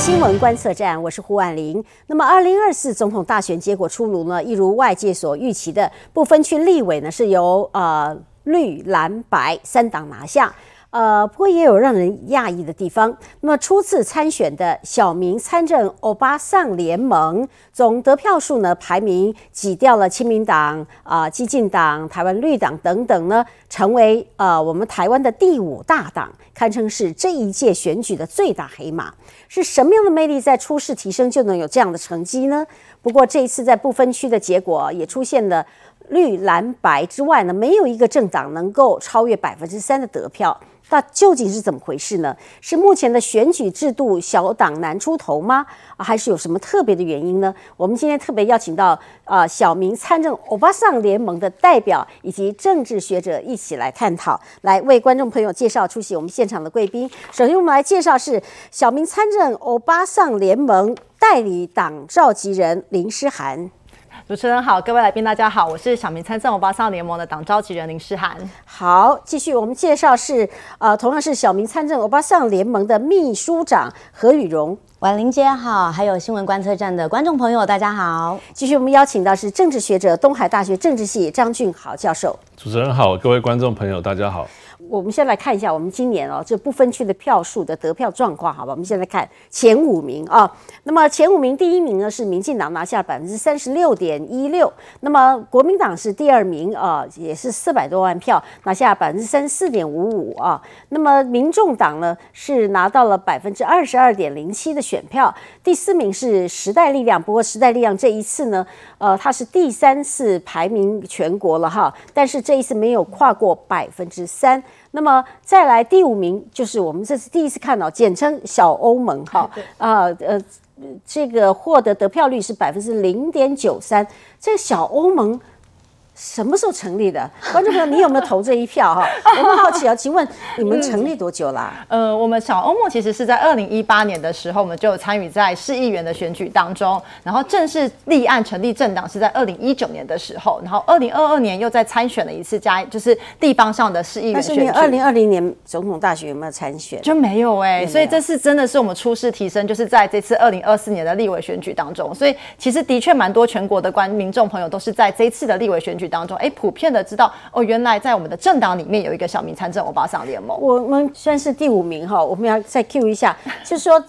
新闻观测站，我是胡万林。那么，二零二四总统大选结果出炉呢？一如外界所预期的，不分区立委呢是由呃绿蓝白三党拿下。呃，不过也有让人讶异的地方。那么初次参选的小民参政欧巴桑联盟，总得票数呢排名挤掉了亲民党、啊激进党、台湾绿党等等呢，成为呃我们台湾的第五大党，堪称是这一届选举的最大黑马。是什么样的魅力在初试提升就能有这样的成绩呢？不过这一次在不分区的结果也出现了绿蓝白之外呢，没有一个政党能够超越百分之三的得票。那究竟是怎么回事呢？是目前的选举制度小党难出头吗？啊，还是有什么特别的原因呢？我们今天特别邀请到啊小民参政欧巴桑联盟的代表以及政治学者一起来探讨，来为观众朋友介绍出席我们现场的贵宾。首先，我们来介绍是小民参政欧巴桑联盟代理党召集人林诗涵。主持人好，各位来宾大家好，我是小明参政欧巴桑联盟的党召集人林诗涵。好，继续我们介绍是呃，同样是小明参政欧巴桑联盟的秘书长何雨荣。婉玲姐好，还有新闻观测站的观众朋友大家好。继续我们邀请到是政治学者东海大学政治系张俊豪教授。主持人好，各位观众朋友大家好。我们先来看一下我们今年哦这不分区的票数的得票状况，好吧？我们现在看前五名啊。那么前五名第一名呢是民进党拿下百分之三十六点一六，那么国民党是第二名啊，也是四百多万票拿下百分之三十四点五五啊。那么民众党呢是拿到了百分之二十二点零七的选票，第四名是时代力量。不过时代力量这一次呢，呃，它是第三次排名全国了哈，但是这一次没有跨过百分之三。那么再来第五名，就是我们这是第一次看到，简称小欧盟哈 啊呃，这个获得得票率是百分之零点九三，这个小欧盟。什么时候成立的？观众朋友，你有没有投这一票哈？我们好奇啊，请问你们成立多久啦？呃，我们小欧盟其实是在二零一八年的时候，我们就有参与在市议员的选举当中，然后正式立案成立政党是在二零一九年的时候，然后二零二二年又再参选了一次加，就是地方上的市议员选举。二零二零年总统大选有没有参选？就没有哎，所以这次真的是我们初试提升，就是在这次二零二四年的立委选举当中，所以其实的确蛮多全国的观民众朋友都是在这一次的立委选举。当中，哎，普遍的知道哦，原来在我们的政党里面有一个小民参政欧巴桑联盟。我们算是第五名哈，我们要再 Q 一下，就是说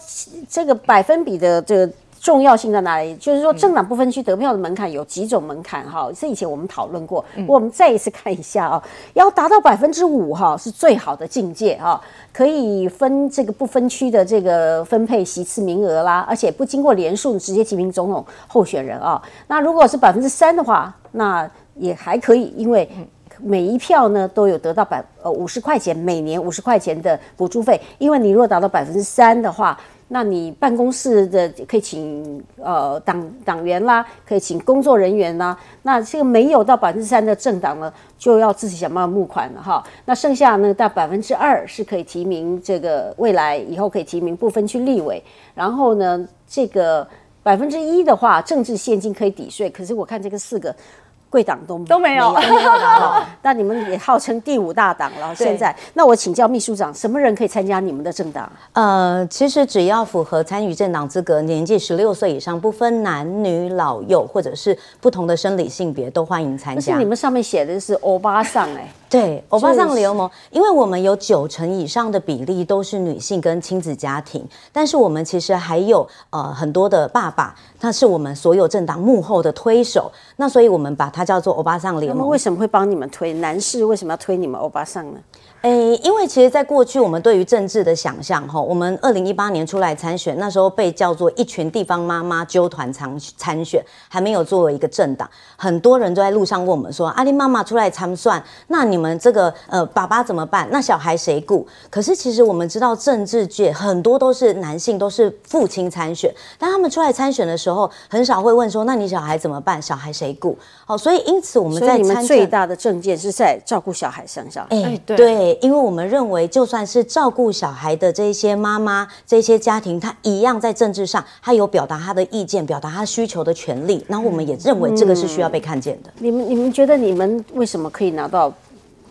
这个百分比的这个重要性在哪里？就是说政党不分区得票的门槛有几种门槛哈？这以前我们讨论过，我们再一次看一下啊，要达到百分之五哈是最好的境界哈，可以分这个不分区的这个分配席次名额啦，而且不经过连数直接提名总统候选人啊。那如果是百分之三的话，那也还可以，因为每一票呢都有得到百呃五十块钱，每年五十块钱的补助费。因为你如果达到百分之三的话，那你办公室的可以请呃党党员啦，可以请工作人员啦。那这个没有到百分之三的政党呢，就要自己想办法募款了哈。那剩下呢，到百分之二是可以提名这个未来以后可以提名部分区立委。然后呢，这个百分之一的话，政治现金可以抵税。可是我看这个四个。贵党都都没有，那你们也号称第五大党了。现在，那我请教秘书长，什么人可以参加你们的政党？呃，其实只要符合参与政党资格，年纪十六岁以上，不分男女老幼，或者是不同的生理性别，都欢迎参加。是你们上面写的是欧巴桑哎。对，欧巴桑联盟，因为我们有九成以上的比例都是女性跟亲子家庭，但是我们其实还有呃很多的爸爸，他是我们所有政党幕后的推手，那所以我们把它叫做欧巴桑联盟。为什么会帮你们推？男士为什么要推你们欧巴桑呢？诶，因为其实，在过去我们对于政治的想象，哈，我们二零一八年出来参选，那时候被叫做一群地方妈妈纠团参参选，还没有作为一个政党，很多人都在路上问我们说：“阿丽妈妈出来参算，那你们这个呃爸爸怎么办？那小孩谁顾？”可是其实我们知道，政治界很多都是男性，都是父亲参选，但他们出来参选的时候，很少会问说：“那你小孩怎么办？小孩谁顾？”好，所以因此我们在你们最大的政见是在照顾小孩身上。哎，对。因为我们认为，就算是照顾小孩的这些妈妈、这些家庭，他一样在政治上，他有表达他的意见、表达他需求的权利。然后我们也认为这个是需要被看见的。你们你们觉得你们为什么可以拿到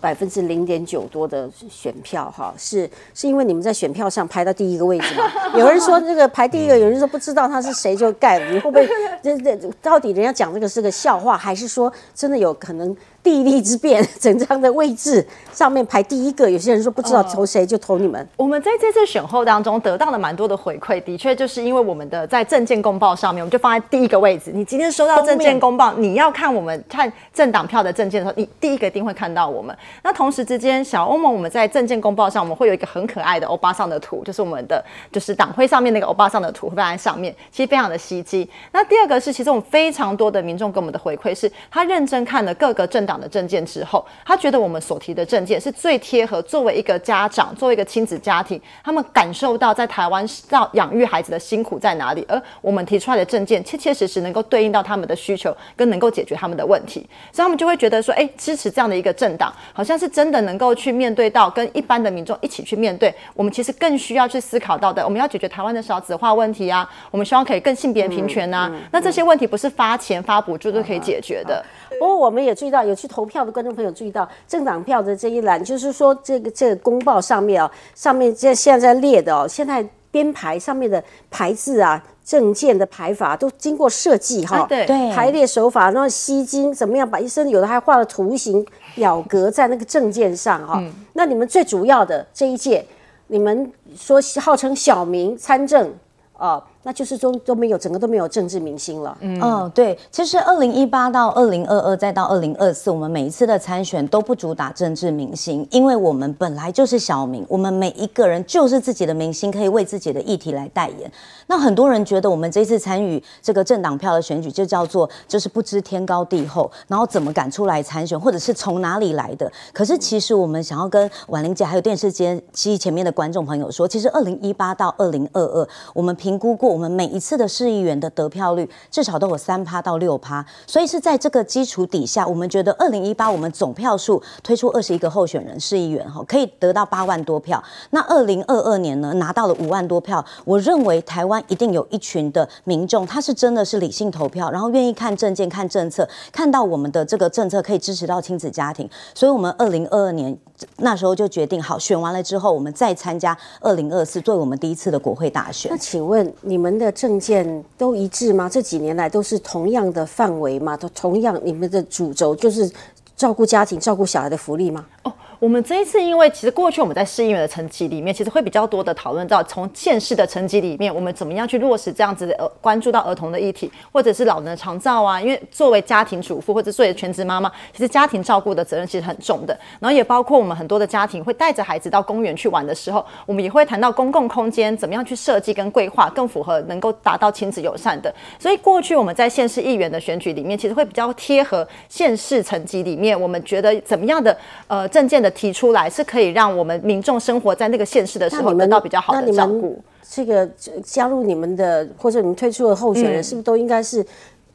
百分之零点九多的选票哈，是是因为你们在选票上排到第一个位置吗？有人说这个排第一个，有人说不知道他是谁就盖了，你会不会这这到底人家讲这个是个笑话，还是说真的有可能？地利之变，整张的位置上面排第一个，有些人说不知道投谁就投你们。我们在这次选后当中得到了蛮多的回馈，的确就是因为我们的在证件公报上面，我们就放在第一个位置。你今天收到证件公报，你要看我们看政党票的证件的时候，你第一个一定会看到我们。那同时之间，小欧盟我们在证件公报上，我们会有一个很可爱的欧巴桑的图，就是我们的就是党徽上面那个欧巴桑的图会放在上面，其实非常的袭击。那第二个是，其实我们非常多的民众给我们的回馈是，他认真看了各个政党的证件之后，他觉得我们所提的证件是最贴合作为一个家长，作为一个亲子家庭，他们感受到在台湾到养育孩子的辛苦在哪里，而我们提出来的证件切切实实能够对应到他们的需求，跟能够解决他们的问题，所以他们就会觉得说，哎，支持这样的一个政党，好像是真的能够去面对到跟一般的民众一起去面对。我们其实更需要去思考到的，我们要解决台湾的少子化问题啊，我们希望可以更性别平权啊，那这些问题不是发钱发补助就可以解决的。不过我们也注意到，有去投票的观众朋友注意到，政党票的这一栏，就是说这个这个公报上面哦，上面这现在在列的哦，现在编排上面的牌字啊，证件的排法都经过设计哈，对对排列手法，然后吸睛怎么样，把医生有的还画了图形表格在那个证件上哈。那你们最主要的这一届，你们说号称小民参政啊。那就是都都没有，整个都没有政治明星了。嗯，对，其实二零一八到二零二二再到二零二四，我们每一次的参选都不主打政治明星，因为我们本来就是小民，我们每一个人就是自己的明星，可以为自己的议题来代言。那很多人觉得我们这次参与这个政党票的选举，就叫做就是不知天高地厚，然后怎么敢出来参选，或者是从哪里来的？可是其实我们想要跟婉玲姐还有电视机机前面的观众朋友说，其实二零一八到二零二二，我们评估过。我们每一次的市议员的得票率至少都有三趴到六趴，所以是在这个基础底下，我们觉得二零一八我们总票数推出二十一个候选人市议员哈，可以得到八万多票。那二零二二年呢，拿到了五万多票。我认为台湾一定有一群的民众，他是真的是理性投票，然后愿意看政见、看政策，看到我们的这个政策可以支持到亲子家庭。所以，我们二零二二年那时候就决定，好选完了之后，我们再参加二零二四，作为我们第一次的国会大选。那请问你？你们的证件都一致吗？这几年来都是同样的范围吗？都同样，你们的主轴就是照顾家庭、照顾小孩的福利吗？哦。我们这一次，因为其实过去我们在市议员的层级里面，其实会比较多的讨论到从县市的层级里面，我们怎么样去落实这样子的呃关注到儿童的议题，或者是老人的长照啊。因为作为家庭主妇或者作为全职妈妈，其实家庭照顾的责任其实很重的。然后也包括我们很多的家庭会带着孩子到公园去玩的时候，我们也会谈到公共空间怎么样去设计跟规划，更符合能够达到亲子友善的。所以过去我们在县市议员的选举里面，其实会比较贴合县市层级里面，我们觉得怎么样的呃证件的。提出来是可以让我们民众生活在那个县市的时候得到比较好的照顾。这个加入你们的或者你们推出的候选人，是不是都应该是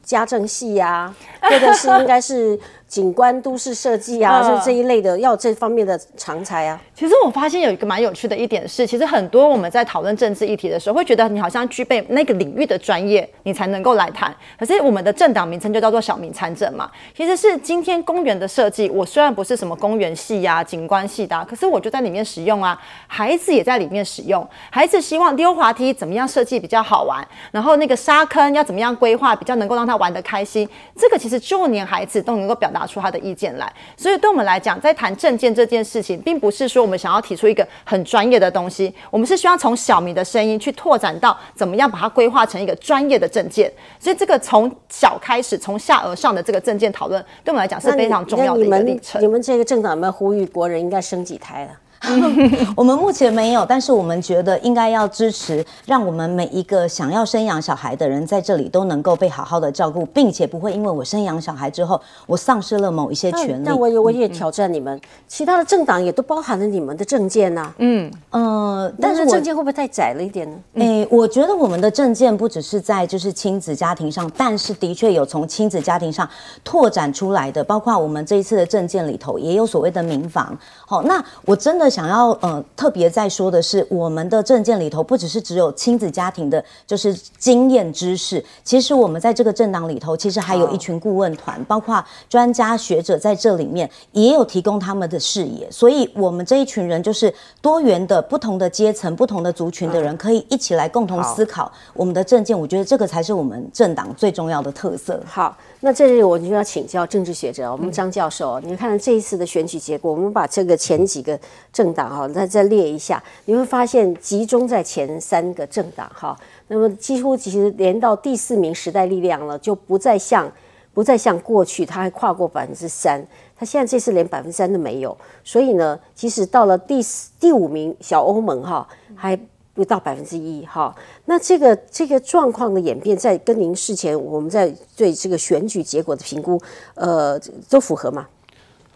家政系呀，或者是应该是？景观都市设计啊，就这一类的，要这方面的常才啊。其实我发现有一个蛮有趣的一点是，其实很多我们在讨论政治议题的时候，会觉得你好像具备那个领域的专业，你才能够来谈。可是我们的政党名称就叫做小民参政嘛。其实是今天公园的设计，我虽然不是什么公园系呀、景观系的，可是我就在里面使用啊，孩子也在里面使用。孩子希望溜滑梯怎么样设计比较好玩，然后那个沙坑要怎么样规划比较能够让他玩得开心。这个其实就连孩子都能够表达。拿出他的意见来，所以对我们来讲，在谈证件这件事情，并不是说我们想要提出一个很专业的东西，我们是希望从小明的声音去拓展到怎么样把它规划成一个专业的证件。所以这个从小开始，从下而上的这个证件讨论，对我们来讲是非常重要的一个历程。你们这个政党们呼吁国人应该生几胎了？我们目前没有，但是我们觉得应该要支持，让我们每一个想要生养小孩的人在这里都能够被好好的照顾，并且不会因为我生养小孩之后，我丧失了某一些权利。那我也我也挑战你们，其他的政党也都包含了你们的政见呐。嗯呃，但是政见会不会太窄了一点呢？诶，我觉得我们的政见不只是在就是亲子家庭上，但是的确有从亲子家庭上拓展出来的，包括我们这一次的政见里头也有所谓的民房。好，那我真的。想要呃特别在说的是，我们的证件里头不只是只有亲子家庭的，就是经验知识，其实我们在这个政党里头，其实还有一群顾问团，包括专家学者在这里面也有提供他们的视野，所以我们这一群人就是多元的、不同的阶层、不同的族群的人，可以一起来共同思考我们的证件。我觉得这个才是我们政党最重要的特色。好，那这里我就要请教政治学者，我们张教授，你看这一次的选举结果，我们把这个前几个政党哈，再再列一下，你会发现集中在前三个政党哈，那么几乎其实连到第四名时代力量了，就不再像不再像过去，它还跨过百分之三，它现在这次连百分之三都没有，所以呢，即使到了第四第五名小欧盟哈，还不到百分之一哈。那这个这个状况的演变，在跟您事前我们在对这个选举结果的评估，呃，都符合吗？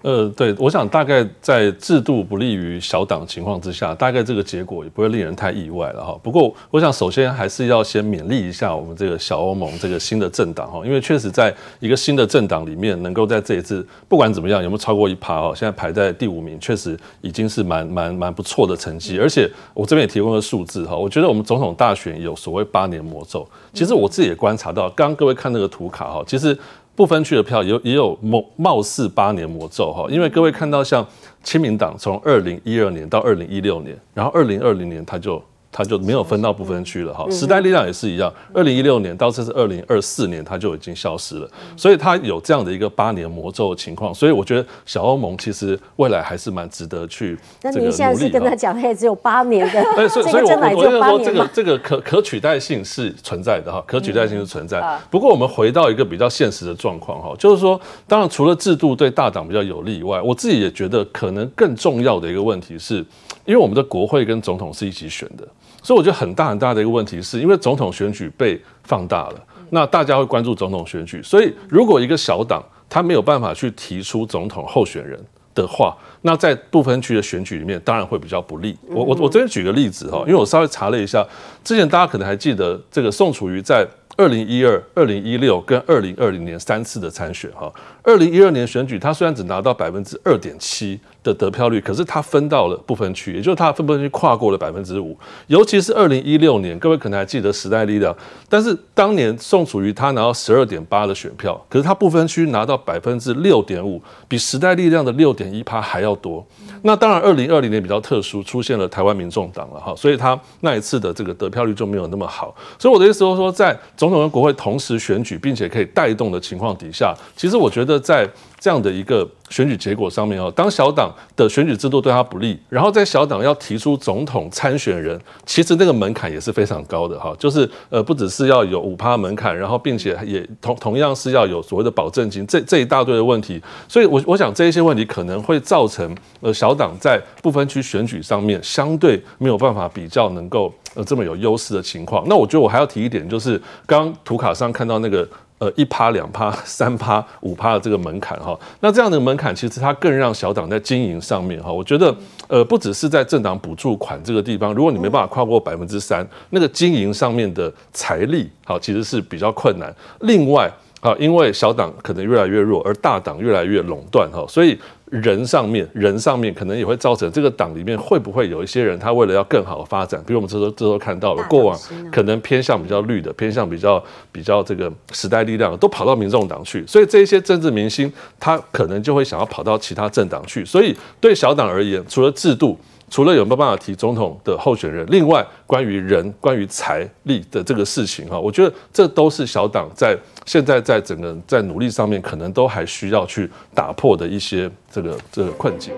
呃，对，我想大概在制度不利于小党情况之下，大概这个结果也不会令人太意外了哈。不过，我想首先还是要先勉励一下我们这个小欧盟这个新的政党哈，因为确实在一个新的政党里面，能够在这一次不管怎么样有没有超过一趴哈，现在排在第五名，确实已经是蛮蛮蛮不错的成绩。而且我这边也提供了数字哈，我觉得我们总统大选有所谓八年魔咒，其实我自己也观察到，刚刚各位看那个图卡哈，其实。不分区的票也也有某貌似八年魔咒哈，因为各位看到像亲民党从二零一二年到二零一六年，然后二零二零年他就。它就没有分到不分区了哈，时代力量也是一样，二零一六年到这是二零二四年，它就已经消失了，所以它有这样的一个八年魔咒的情况，所以我觉得小欧盟其实未来还是蛮值得去那你现在是跟他讲，他也只有八年的，哎，所以所以我我觉得说这个这个可可取代性是存在的哈，可取代性是存在。不过我们回到一个比较现实的状况哈，就是说，当然除了制度对大党比较有利以外，我自己也觉得可能更重要的一个问题是，因为我们的国会跟总统是一起选的。所以我觉得很大很大的一个问题，是因为总统选举被放大了，那大家会关注总统选举。所以如果一个小党他没有办法去提出总统候选人的话，那在部分区的选举里面当然会比较不利。我我我这边举个例子哈，因为我稍微查了一下，之前大家可能还记得这个宋楚瑜在二零一二、二零一六跟二零二零年三次的参选哈。二零一二年选举，他虽然只拿到百分之二点七。的得票率，可是他分到了不分区，也就是他分不分区跨过了百分之五。尤其是二零一六年，各位可能还记得时代力量，但是当年宋楚瑜他拿到十二点八的选票，可是他不分区拿到百分之六点五，比时代力量的六点一趴还要多。那当然，二零二零年比较特殊，出现了台湾民众党了哈，所以他那一次的这个得票率就没有那么好。所以我的意思是说，在总统跟国会同时选举，并且可以带动的情况底下，其实我觉得在。这样的一个选举结果上面哦，当小党的选举制度对他不利，然后在小党要提出总统参选人，其实那个门槛也是非常高的哈，就是呃不只是要有五趴门槛，然后并且也同同样是要有所谓的保证金，这这一大堆的问题，所以我我想这一些问题可能会造成呃小党在不分区选举上面相对没有办法比较能够呃这么有优势的情况。那我觉得我还要提一点，就是刚图卡上看到那个。呃，一趴、两趴、三趴、五趴的这个门槛哈，那这样的门槛其实它更让小党在经营上面哈，我觉得呃，不只是在政党补助款这个地方，如果你没办法跨过百分之三，那个经营上面的财力好其实是比较困难。另外啊，因为小党可能越来越弱，而大党越来越垄断哈，所以。人上面，人上面可能也会造成这个党里面会不会有一些人，他为了要更好的发展，比如我们这时候这时候看到了，过往可能偏向比较绿的，偏向比较比较这个时代力量，都跑到民众党去，所以这些政治明星，他可能就会想要跑到其他政党去，所以对小党而言，除了制度。除了有没有办法提总统的候选人，另外关于人、关于财力的这个事情哈，我觉得这都是小党在现在在整个在努力上面，可能都还需要去打破的一些这个这个困境。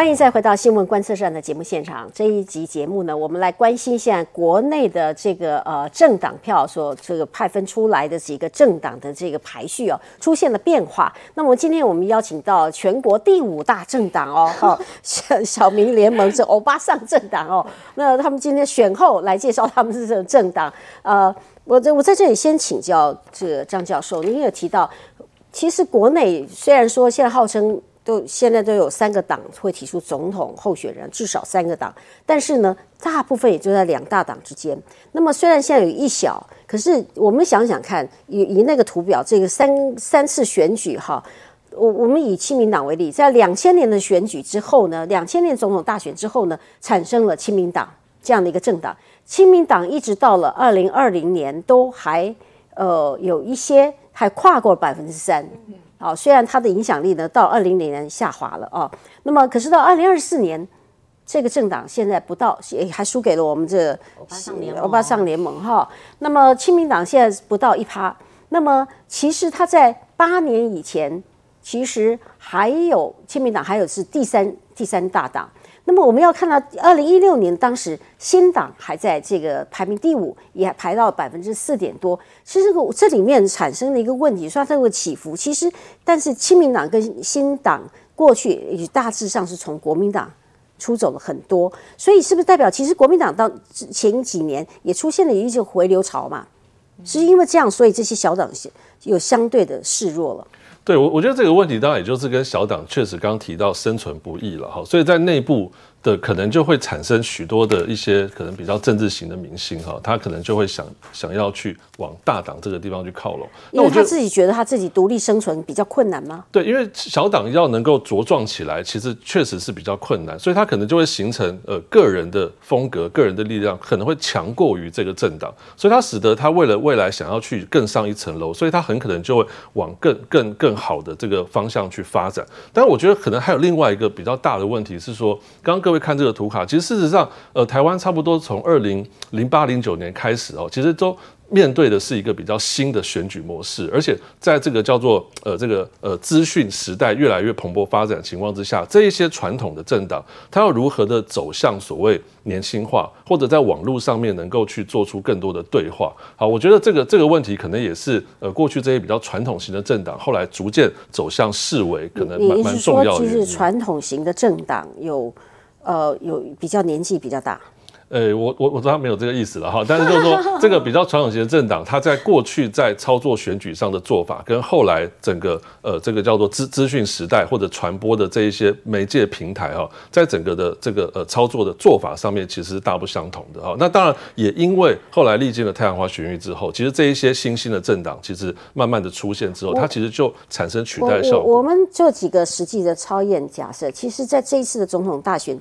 欢迎再回到新闻观测站的节目现场。这一集节目呢，我们来关心现在国内的这个呃政党票所这个派分出来的几个政党的这个排序哦，出现了变化。那么今天我们邀请到全国第五大政党哦，哈 小小民联盟是欧巴桑政党哦。那他们今天选后来介绍他们是这种政党。呃，我我在这里先请教这个张教授，您有提到，其实国内虽然说现在号称。都现在都有三个党会提出总统候选人，至少三个党，但是呢，大部分也就在两大党之间。那么虽然现在有一小，可是我们想想看，以以那个图表，这个三三次选举哈，我我们以亲民党为例，在两千年的选举之后呢，两千年总统大选之后呢，产生了亲民党这样的一个政党。亲民党一直到了二零二零年都还呃有一些还跨过百分之三。好，虽然它的影响力呢到二零零年下滑了啊，那么可是到二零二四年，这个政党现在不到，也还输给了我们这欧巴桑联盟哈。那么亲民党现在不到一趴，那么其实他在八年以前，其实还有亲民党还有是第三第三大党。那么我们要看到，二零一六年当时新党还在这个排名第五，也排到百分之四点多。其实这个这里面产生的一个问题，说它会起伏。其实，但是亲民党跟新党过去也大致上是从国民党出走了很多，所以是不是代表其实国民党到前几年也出现了一种回流潮嘛？是因为这样，所以这些小党有相对的示弱了。对我，我觉得这个问题当然也就是跟小党确实刚提到生存不易了哈，所以在内部。的可能就会产生许多的一些可能比较政治型的明星哈，他可能就会想想要去往大党这个地方去靠拢。因为他自己觉得他自己独立生存比较困难吗？对，因为小党要能够茁壮起来，其实确实是比较困难，所以他可能就会形成呃个人的风格、个人的力量可能会强过于这个政党，所以他使得他为了未来想要去更上一层楼，所以他很可能就会往更更更好的这个方向去发展。但是我觉得可能还有另外一个比较大的问题是说，刚刚各位看这个图卡，其实事实上，呃，台湾差不多从二零零八零九年开始哦，其实都面对的是一个比较新的选举模式，而且在这个叫做呃这个呃资讯时代越来越蓬勃发展情况之下，这一些传统的政党，它要如何的走向所谓年轻化，或者在网络上面能够去做出更多的对话？好，我觉得这个这个问题可能也是呃过去这些比较传统型的政党后来逐渐走向视为可能蛮蛮重要的。其实传统型的政党有。呃，有比较年纪比较大。呃，我我我知道没有这个意思了哈，但是就是说，这个比较传统型的政党，它在过去在操作选举上的做法，跟后来整个呃这个叫做资资讯时代或者传播的这一些媒介平台哈，在整个的这个呃操作的做法上面，其实是大不相同的哈。那当然也因为后来历经了太阳花学运之后，其实这一些新兴的政党，其实慢慢的出现之后，它其实就产生取代效果。我们做几个实际的超验假设，其实在这一次的总统大选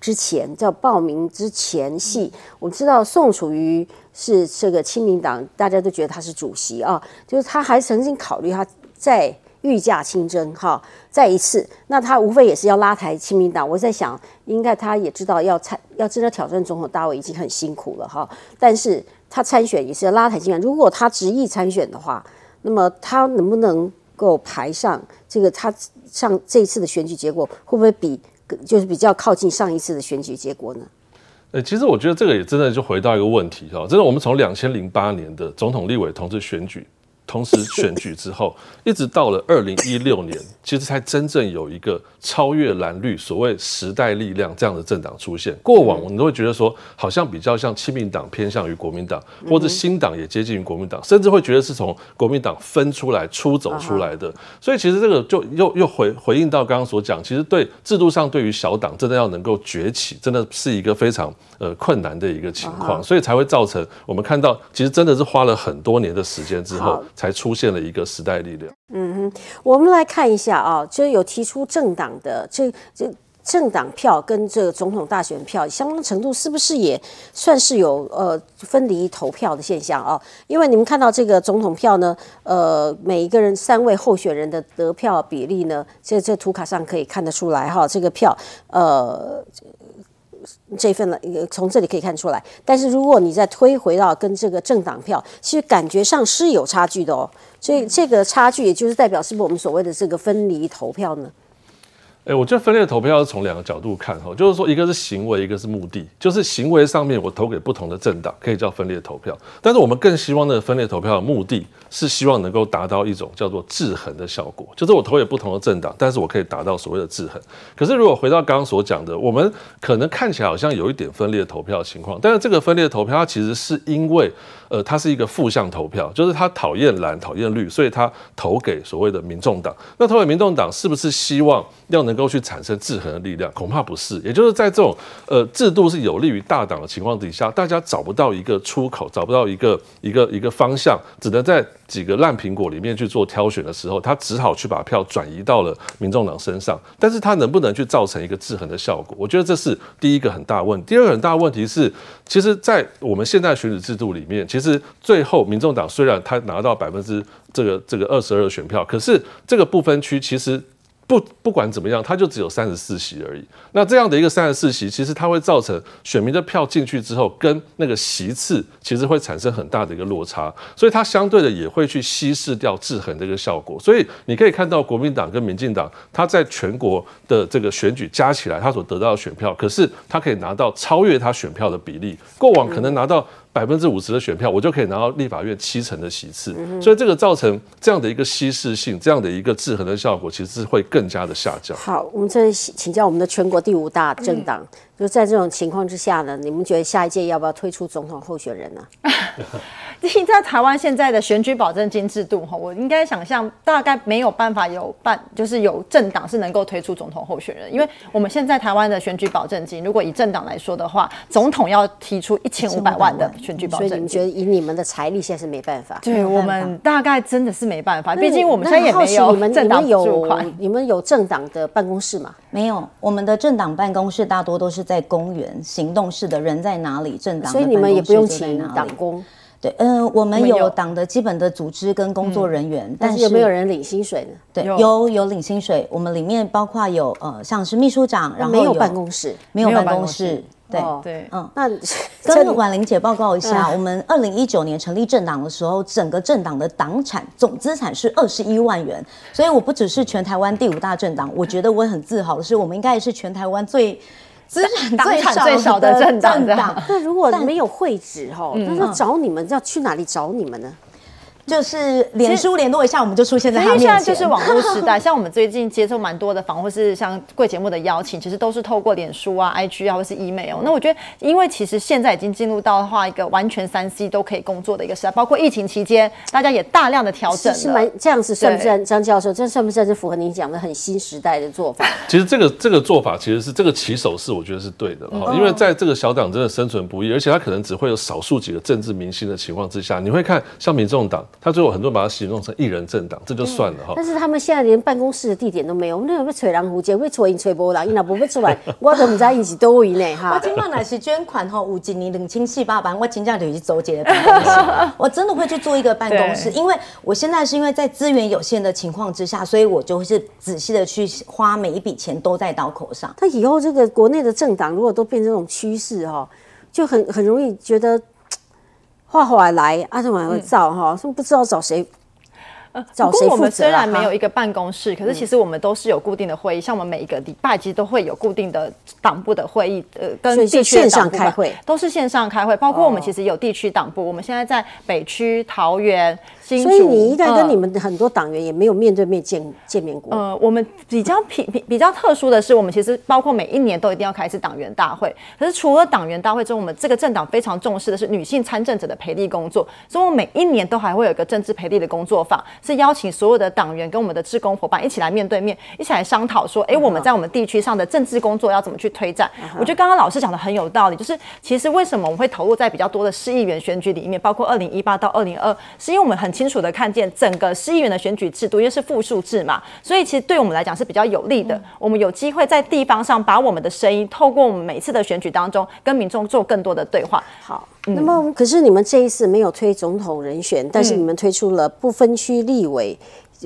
之前，在报名之前。系我们知道宋楚瑜是这个亲民党，大家都觉得他是主席啊，就是他还曾经考虑他再御驾亲征哈，再一次，那他无非也是要拉抬亲民党。我在想，应该他也知道要参要真的挑战总统大位已经很辛苦了哈，但是他参选也是要拉抬亲民。如果他执意参选的话，那么他能不能够排上这个？他上这一次的选举结果会不会比就是比较靠近上一次的选举结果呢？呃，其实我觉得这个也真的就回到一个问题哈，真的，我们从两千零八年的总统、立委同志选举。同时选举之后，一直到了二零一六年，其实才真正有一个超越蓝绿所谓时代力量这样的政党出现。过往我们都会觉得说，好像比较像亲民党偏向于国民党，或者新党也接近于国民党，甚至会觉得是从国民党分出来出走出来的。所以其实这个就又又回回应到刚刚所讲，其实对制度上对于小党真的要能够崛起，真的是一个非常呃困难的一个情况，所以才会造成我们看到，其实真的是花了很多年的时间之后。才出现了一个时代力量。嗯哼，我们来看一下啊，就有提出政党的这这政党票跟这个总统大选票相当程度是不是也算是有呃分离投票的现象啊？因为你们看到这个总统票呢，呃，每一个人三位候选人的得票比例呢，这这图卡上可以看得出来哈，这个票呃。这份了，从这里可以看出来。但是如果你再推回到跟这个政党票，其实感觉上是有差距的哦。所以这个差距，也就是代表是不是我们所谓的这个分离投票呢？哎，我觉得分裂投票要从两个角度看哈，就是说一个是行为，一个是目的。就是行为上面，我投给不同的政党，可以叫分裂投票。但是我们更希望那个分裂投票的目的是希望能够达到一种叫做制衡的效果，就是我投给不同的政党，但是我可以达到所谓的制衡。可是如果回到刚刚所讲的，我们可能看起来好像有一点分裂投票的情况，但是这个分裂投票它其实是因为。呃，它是一个负向投票，就是他讨厌蓝、讨厌绿，所以他投给所谓的民众党。那投给民众党，是不是希望要能够去产生制衡的力量？恐怕不是。也就是在这种呃制度是有利于大党的情况底下，大家找不到一个出口，找不到一个一个一个方向，只能在几个烂苹果里面去做挑选的时候，他只好去把票转移到了民众党身上。但是他能不能去造成一个制衡的效果？我觉得这是第一个很大问题。第二个很大问题是，其实，在我们现在选举制度里面，其实其实最后，民众党虽然他拿到百分之这个这个二十二的选票，可是这个不分区其实。不不管怎么样，它就只有三十四席而已。那这样的一个三十四席，其实它会造成选民的票进去之后，跟那个席次其实会产生很大的一个落差，所以它相对的也会去稀释掉制衡这个效果。所以你可以看到国民党跟民进党，它在全国的这个选举加起来，它所得到的选票，可是它可以拿到超越它选票的比例。过往可能拿到。百分之五十的选票，我就可以拿到立法院七成的席次，所以这个造成这样的一个稀释性，这样的一个制衡的效果，其实是会更加的下降。好，我们再请教我们的全国第五大政党，就在这种情况之下呢，你们觉得下一届要不要推出总统候选人呢？你在台湾现在的选举保证金制度哈，我应该想象大概没有办法有办，就是有政党是能够推出总统候选人，因为我们现在台湾的选举保证金，如果以政党来说的话，总统要提出一千五百万的选举保证金，所以你们觉得以你们的财力现在是没办法？对我们大概真的是没办法，毕竟我们现在也没有政党有你们有政党的办公室吗？没有，我们的政党办公室大多都是在公园行动式的，人在哪里，政党所以你们也不用请党工。对，嗯，我们有党的基本的组织跟工作人员，但是有没有人领薪水呢？对，有有领薪水。我们里面包括有呃，像是秘书长，然后没有办公室，没有办公室。对对，嗯，那跟婉玲姐报告一下，我们二零一九年成立政党的时候，整个政党的党产总资产是二十一万元。所以我不只是全台湾第五大政党，我觉得我很自豪的是，我们应该也是全台湾最。资产最少的政党，那如果没有会址哈，那说找你们要去哪里找你们呢？就是脸书联络一下，我们就出现在他面前。现在就是网络时代，像我们最近接受蛮多的访，或是像贵节目的邀请，其实都是透过脸书啊、IG 啊，或是 email。那我觉得，因为其实现在已经进入到的话一个完全三 C 都可以工作的一个时代，包括疫情期间，大家也大量的调整。是蛮这样子，算不算张教授？这算不算是符合您讲的很新时代的做法？其实这个这个做法其实是这个起手式，我觉得是对的哈。因为在这个小党真的生存不易，而且他可能只会有少数几个政治明星的情况之下，你会看像民众党，他最后很多人把它。形容成一人政党，这就算了哈。但是他们现在连办公室的地点都没有，我们那有被吹狼胡街，被吹因吹波浪，因那不会出来，我都不知道一起多位呢哈。我今晚乃是捐款哈，五几年冷清细八班，我今天就去周杰的办公室，我真的会去做一个办公室，因为我现在是因为在资源有限的情况之下，所以我就是仔细的去花每一笔钱都在刀口上。他以后这个国内的政党如果都变成这种趋势哈，就很很容易觉得画画来啊什么会造哈，说不知道找谁。呃，不过我们虽然没有一个办公室，可是其实我们都是有固定的会议，像我们每一个礼拜其实都会有固定的党部的会议，呃，跟地区线上开会，都是线上开会，包括我们其实有地区党部，我们现在在北区桃园。所以你应该跟你们很多党员也没有面对面见见面过。呃，我们比较比比比较特殊的是，我们其实包括每一年都一定要开一次党员大会。可是除了党员大会之后，我们这个政党非常重视的是女性参政者的培力工作，所以我每一年都还会有一个政治培力的工作坊，是邀请所有的党员跟我们的职工伙伴一起来面对面，一起来商讨说，哎，我们在我们地区上的政治工作要怎么去推展。我觉得刚刚老师讲的很有道理，就是其实为什么我们会投入在比较多的市议员选举里面，包括二零一八到二零二，是因为我们很清楚的看见。整个市议员的选举制度，因为是复数制嘛，所以其实对我们来讲是比较有利的。我们有机会在地方上把我们的声音，透过我们每次的选举当中，跟民众做更多的对话。好，那么可是你们这一次没有推总统人选，但是你们推出了不分区立委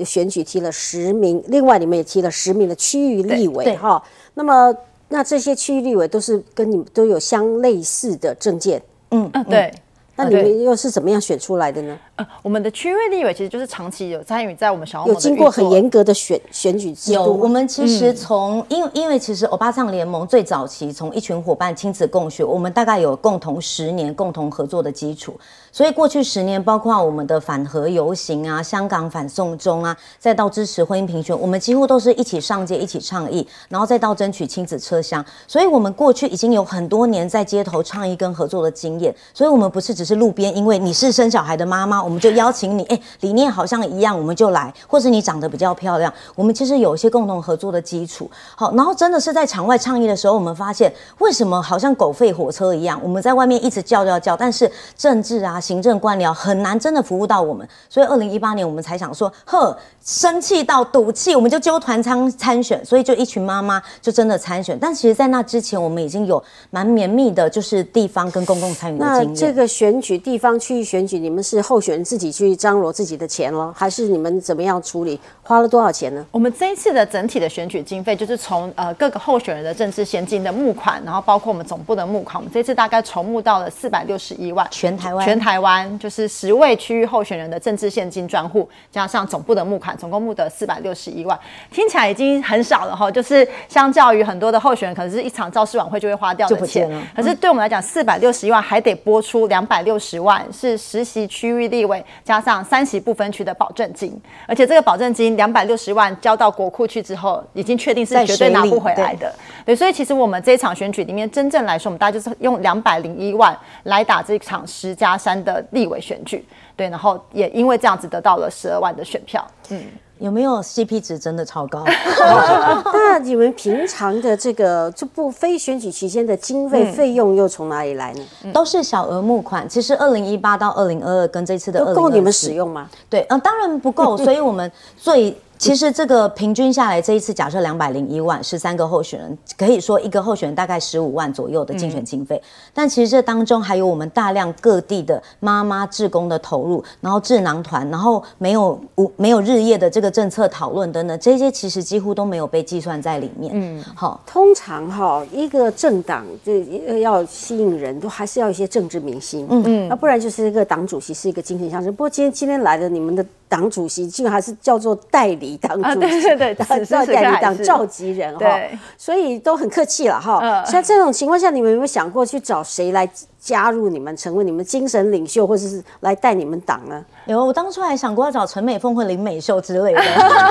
选举，提了十名，另外你们也提了十名的区域立委哈。那么那这些区域立委都是跟你们都有相类似的证件。嗯嗯，对。那你们又是怎么样选出来的呢？呃，我们的区域立委其实就是长期有参与在我们小欧盟的有经过很严格的选选举制有，度。有？我们其实从、因为因为其实欧巴桑联盟最早期从一群伙伴亲子共学，我们大概有共同十年共同合作的基础，所以过去十年，包括我们的反核游行啊、香港反送中啊，再到支持婚姻平权，我们几乎都是一起上街、一起倡议，然后再到争取亲子车厢，所以我们过去已经有很多年在街头倡议跟合作的经验，所以我们不是只是路边，因为你是生小孩的妈妈，我们就邀请你，哎，理念好像一样，我们就来，或是你长得比较漂亮，我们其实有一些共同合作的基础。好，然后真的是在场外倡议的时候，我们发现为什么好像狗吠火车一样，我们在外面一直叫叫叫，但是政治啊、行政官僚很难真的服务到我们，所以二零一八年我们才想说，呵，生气到赌气，我们就揪团参参选，所以就一群妈妈就真的参选。但其实，在那之前，我们已经有蛮绵密的，就是地方跟公共参与的那经验。这个选举地方区域选举，你们是候选人自己去张罗自己的钱咯，还是你们怎么样处理？花了多少钱呢？我们这一次的整体的选举经费，就是从呃各个候选人的政治现金的募款，然后包括我们总部的募款，我们这次大概筹募到了四百六十一万，全台湾全台湾就是十位区域候选人的政治现金专户，加上总部的募款，总共募得四百六十一万，听起来已经很少了哈。就是相较于很多的候选人，可能是一场造势晚会就会花掉的钱可是对我们来讲，四百六十一万还得拨出两百六十万，是实习区域立委加上三席不分区的保证金，而且这个保证金两百六十万交到国库去之后，已经确定是绝对拿不回来的。对，所以其实我们这一场选举里面，真正来说，我们大家就是用两百零一万来打这场十加三的立委选举。对，然后也因为这样子得到了十二万的选票。嗯，有没有 CP 值真的超高？那你们平常的这个这不非选举期间的经费费用又从哪里来呢？都是小额募款。其实二零一八到二零二二跟这次的都二够你们使。用吗？对，呃，当然不够，所以我们最。其实这个平均下来，这一次假设两百零一万，十三个候选人，可以说一个候选人大概十五万左右的竞选经费。但其实这当中还有我们大量各地的妈妈志工的投入，然后智囊团，然后没有无没有日夜的这个政策讨论等等，这些其实几乎都没有被计算在里面。嗯，好，通常哈，一个政党这要吸引人都还是要一些政治明星，嗯嗯，那不然就是一个党主席是一个精神象征。不过今天今天来的你们的党主席，竟然还是叫做代理党主席，啊对对对 此时叫此刻代理党召集人哈，所以都很客气了哈。嗯。像这种情况下，你们有没有想过去找谁来加入你们，成为你们精神领袖，或者是来带你们党呢？有我当初还想过要找陈美凤或林美秀之类的。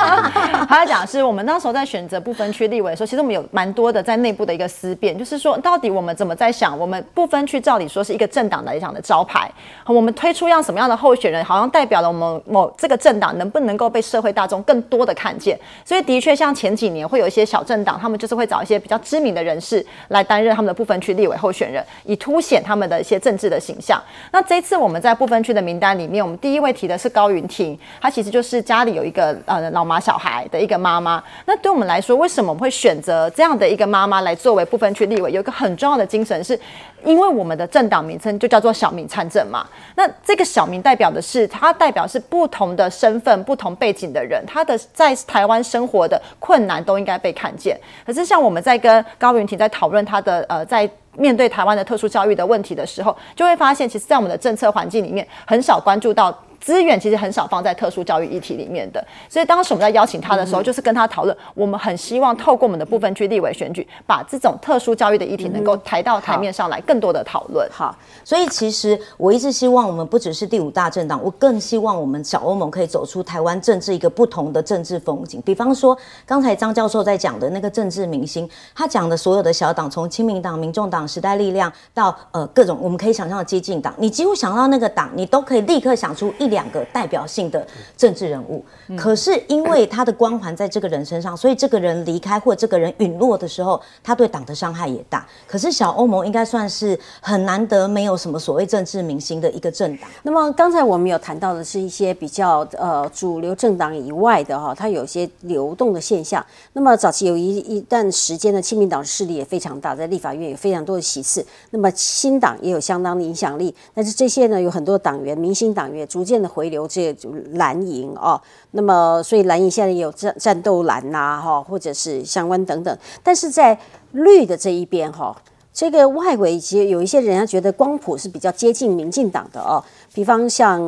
他在讲的是我们那时候在选择不分区立委的时候，其实我们有蛮多的在内部的一个思辨，就是说到底我们怎么在想，我们不分区照理说是一个政党来讲的招牌，我们推出样什么样的候选人，好像代表了我们某这个政党能不能够被社会大众更多的看见。所以的确像前几年会有一些小政党，他们就是会找一些比较知名的人士来担任他们的不分区立委候选人，以凸显他们的一些政治的形象。那这一次我们在不分区的名单里面，我们第一位提的是高云婷，她其实就是家里有一个呃老妈小孩的一个妈妈。那对我们来说，为什么我们会选择这样的一个妈妈来作为不分区立委？有一个很重要的精神是，因为我们的政党名称就叫做小民参政嘛。那这个小民代表的是，它代表是不同的身份、不同背景的人，他的在台湾生活的困难都应该被看见。可是像我们在跟高云婷在讨论她的呃在。面对台湾的特殊教育的问题的时候，就会发现，其实，在我们的政策环境里面，很少关注到资源，其实很少放在特殊教育议题里面的。所以，当时我们在邀请他的时候，就是跟他讨论，我们很希望透过我们的部分区立委选举，把这种特殊教育的议题能够抬到台面上来，更多的讨论。好，所以其实我一直希望我们不只是第五大政党，我更希望我们小欧盟可以走出台湾政治一个不同的政治风景。比方说，刚才张教授在讲的那个政治明星，他讲的所有的小党，从亲民党、民众党、时代力量到呃各种我们可以想象的激进党，你几乎想到那个党，你都可以立刻想出一两个代表性的政治人物。可是因为他的光环在这个人身上，所以这个人离开或这个人陨落的时候，他对党的伤害也大。可是小欧盟应该算是很难得没有什么所谓政治明星的一个政党。那么刚才我们有谈到的是一些比较呃主流政党以外的哈，它有一些流动的现象。那么早期有一一段时间的亲民党势力也非常大，在立法院有非常多的席次。那么新党也有相当的影响力，但是这些呢有很多党员、明星党员逐渐回流这蓝营哦。那么所以蓝营现在也有战战斗蓝呐哈，或者是相关等等。但是在绿的这一边哈。这个外围其实有一些人，他觉得光谱是比较接近民进党的哦，比方像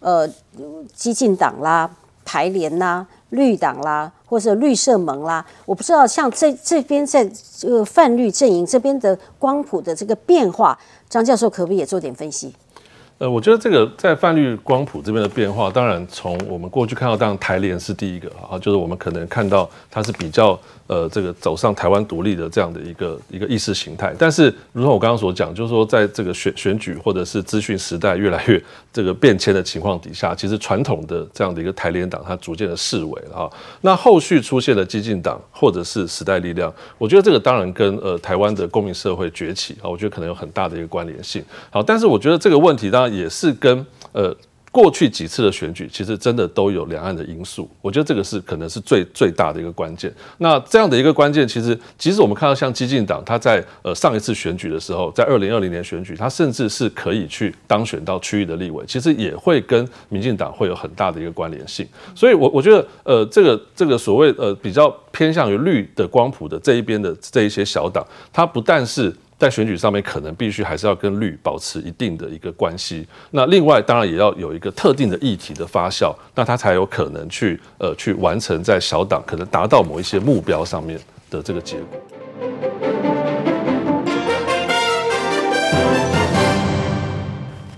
呃激进党啦、台联啦、绿党啦，或者绿色盟啦，我不知道像这这边在这个泛绿阵营这边的光谱的这个变化，张教授可不可以也做点分析？呃，我觉得这个在泛绿光谱这边的变化，当然从我们过去看到，当然台联是第一个啊，就是我们可能看到它是比较。呃，这个走上台湾独立的这样的一个一个意识形态，但是如同我刚刚所讲，就是说在这个选选举或者是资讯时代越来越这个变迁的情况底下，其实传统的这样的一个台联党它逐渐的式微了哈。那后续出现的激进党或者是时代力量，我觉得这个当然跟呃台湾的公民社会崛起啊，我觉得可能有很大的一个关联性。好，但是我觉得这个问题当然也是跟呃。过去几次的选举，其实真的都有两岸的因素，我觉得这个是可能是最最大的一个关键。那这样的一个关键，其实即使我们看到像激进党，他在呃上一次选举的时候，在二零二零年选举，他甚至是可以去当选到区域的立委，其实也会跟民进党会有很大的一个关联性。所以，我我觉得呃这个这个所谓呃比较偏向于绿的光谱的这一边的这一些小党，它不但是。在选举上面，可能必须还是要跟绿保持一定的一个关系。那另外，当然也要有一个特定的议题的发酵，那他才有可能去呃去完成在小党可能达到某一些目标上面的这个结果。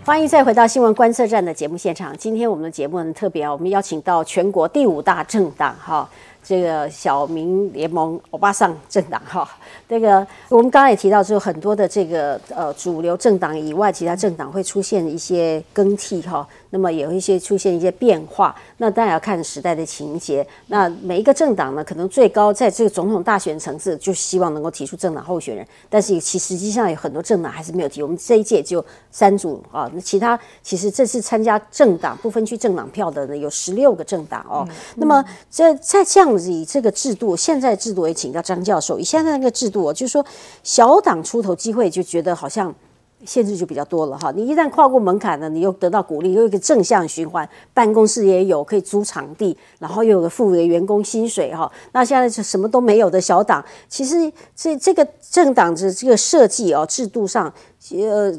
欢迎再回到新闻观测站的节目现场。今天我们的节目很特别啊，我们邀请到全国第五大政党哈。这个小民联盟欧巴桑政党哈，这个我们刚刚也提到，就很多的这个呃主流政党以外，其他政党会出现一些更替哈。那么有一些出现一些变化，那当然要看时代的情节。那每一个政党呢，可能最高在这个总统大选层次，就希望能够提出政党候选人。但是其实际上有很多政党还是没有提。我们这一届就三组啊，那其他其实这次参加政党不分区政党票的呢，有十六个政党哦。那么这在这样子以这个制度，现在制度也请教张教授，以现在那个制制度，就是说小党出头机会，就觉得好像。限制就比较多了哈，你一旦跨过门槛呢，你又得到鼓励，又一个正向循环，办公室也有可以租场地，然后又有个付给员工薪水哈。那现在是什么都没有的小党，其实这这个政党的这个设计哦，制度上，呃，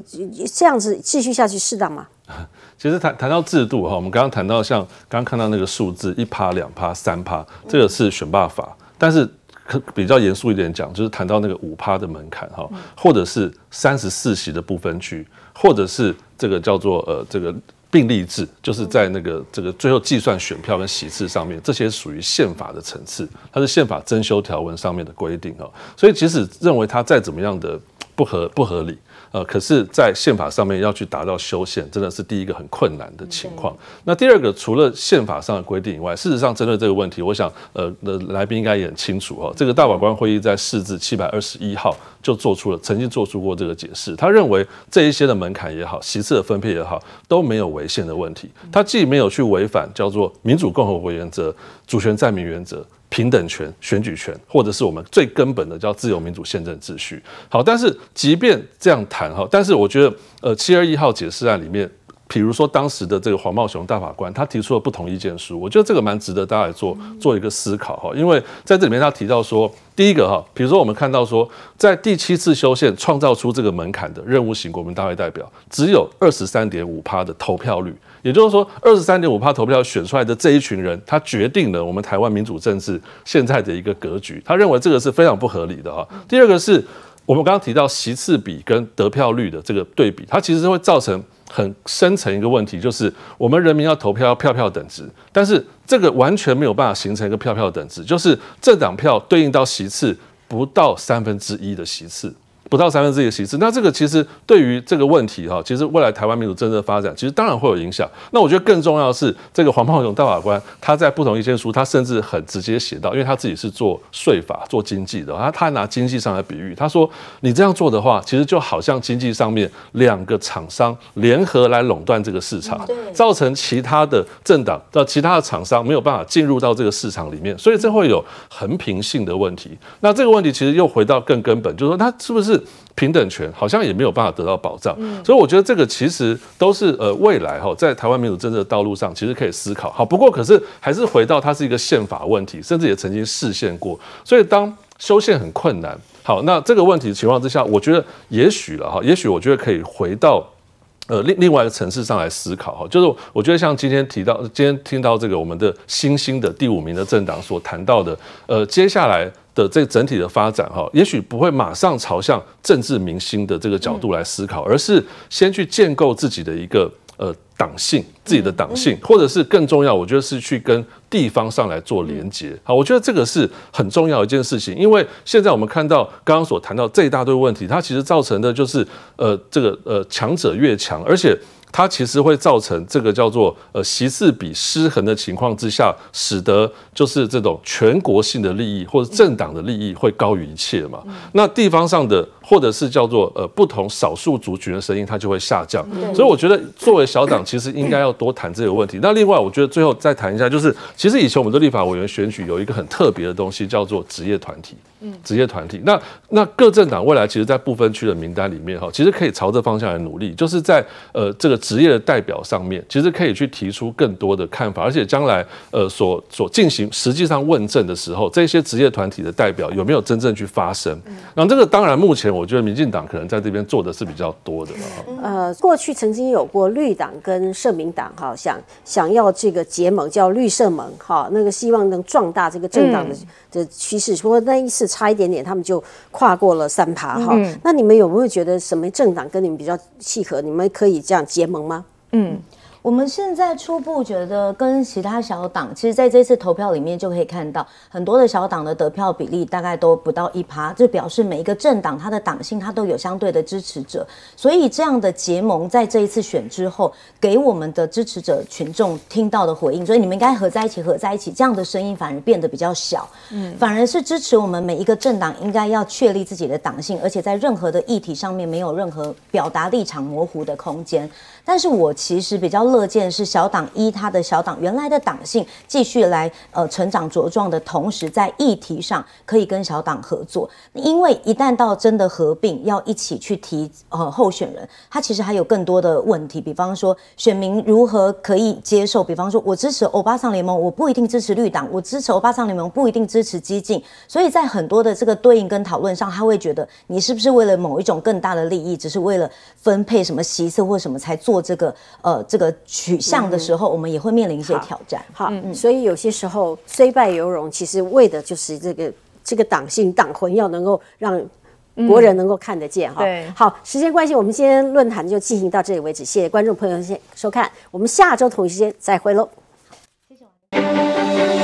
这样子继续下去适当吗？其实谈谈到制度哈，我们刚刚谈到像刚刚看到那个数字一趴、两趴、三趴，这个是选罢法，但是。可比较严肃一点讲，就是谈到那个五趴的门槛哈，或者是三十四席的部分区，或者是这个叫做呃这个并立制，就是在那个这个最后计算选票跟席次上面，这些属于宪法的层次，它是宪法增修条文上面的规定哈。所以即使认为它再怎么样的不合不合理。呃，可是，在宪法上面要去达到修宪，真的是第一个很困难的情况。那第二个，除了宪法上的规定以外，事实上针对这个问题，我想，呃，的来宾应该也很清楚哦。这个大法官会议在释字七百二十一号就做出了，曾经做出过这个解释。他认为这一些的门槛也好，席次的分配也好，都没有违宪的问题。他既没有去违反叫做民主共和国原则、主权在民原则。平等权、选举权，或者是我们最根本的叫自由民主宪政秩序。好，但是即便这样谈哈，但是我觉得，呃，七二一号解释案里面，比如说当时的这个黄茂雄大法官，他提出了不同意见书，我觉得这个蛮值得大家来做做一个思考哈。因为在这里面他提到说，第一个哈，比如说我们看到说，在第七次修宪创造出这个门槛的任务型国民大会代表，只有二十三点五趴的投票率。也就是说，二十三点五趴投票选出来的这一群人，他决定了我们台湾民主政治现在的一个格局。他认为这个是非常不合理的哈。第二个是我们刚刚提到席次比跟得票率的这个对比，它其实会造成很深层一个问题，就是我们人民要投票要票票等值，但是这个完全没有办法形成一个票票等值，就是这党票对应到席次不到三分之一的席次。不到三分之一的席次，那这个其实对于这个问题哈，其实未来台湾民主政治的发展，其实当然会有影响。那我觉得更重要的是，这个黄茂勇大法官他在不同意见书，他甚至很直接写到，因为他自己是做税法、做经济的，他他拿经济上来比喻，他说你这样做的话，其实就好像经济上面两个厂商联合来垄断这个市场，造成其他的政党到其他的厂商没有办法进入到这个市场里面，所以这会有横平性的问题。那这个问题其实又回到更根本，就是说他是不是？平等权好像也没有办法得到保障，所以我觉得这个其实都是呃未来哈在台湾民主政治的道路上，其实可以思考。好，不过可是还是回到它是一个宪法问题，甚至也曾经视宪过。所以当修宪很困难，好，那这个问题情况之下，我觉得也许了哈，也许我觉得可以回到呃，另另外一个层次上来思考哈，就是我觉得像今天提到，今天听到这个我们的新兴的第五名的政党所谈到的，呃，接下来的这个整体的发展哈，也许不会马上朝向政治明星的这个角度来思考，而是先去建构自己的一个呃党性，自己的党性，或者是更重要，我觉得是去跟。地方上来做连接，好，我觉得这个是很重要一件事情，因为现在我们看到刚刚所谈到这一大堆问题，它其实造成的就是呃，这个呃强者越强，而且。它其实会造成这个叫做呃席次比失衡的情况之下，使得就是这种全国性的利益或者政党的利益会高于一切嘛。那地方上的或者是叫做呃不同少数族群的声音，它就会下降。所以我觉得作为小党，其实应该要多谈这个问题。那另外，我觉得最后再谈一下，就是其实以前我们的立法委员选举有一个很特别的东西，叫做职业团体。嗯职业团体，那那各政党未来其实，在部分区的名单里面哈，其实可以朝这方向来努力，就是在呃这个职业的代表上面，其实可以去提出更多的看法，而且将来呃所所进行实际上问政的时候，这些职业团体的代表有没有真正去发声？那这个当然，目前我觉得民进党可能在这边做的是比较多的呃，过去曾经有过绿党跟社民党哈，想想要这个结盟，叫绿社盟哈，那个希望能壮大这个政党的的趋势，不过那一次。差一点点，他们就跨过了三趴哈。那你们有没有觉得什么政党跟你们比较契合？你们可以这样结盟吗？嗯。我们现在初步觉得，跟其他小党，其实在这次投票里面就可以看到，很多的小党的得票比例大概都不到一趴，就表示每一个政党它的党性它都有相对的支持者，所以这样的结盟在这一次选之后，给我们的支持者群众听到的回应，所以你们应该合在一起，合在一起，这样的声音反而变得比较小，嗯，反而是支持我们每一个政党应该要确立自己的党性，而且在任何的议题上面没有任何表达立场模糊的空间。但是我其实比较乐见是小党一，他的小党原来的党性继续来呃成长茁壮的同时，在议题上可以跟小党合作，因为一旦到真的合并要一起去提呃候选人，他其实还有更多的问题，比方说选民如何可以接受，比方说我支持欧巴桑联盟，我不一定支持绿党，我支持欧巴桑联盟不一定支持激进，所以在很多的这个对应跟讨论上，他会觉得你是不是为了某一种更大的利益，只是为了分配什么席次或什么才做。做这个呃这个取向的时候，我们也会面临一些挑战。好，所以有些时候虽败犹荣，其实为的就是这个这个党性党魂要能够让国人能够看得见哈。对，好，时间关系，我们今天论坛就进行到这里为止，谢谢观众朋友先收看，我们下周同一时间再会喽。谢谢。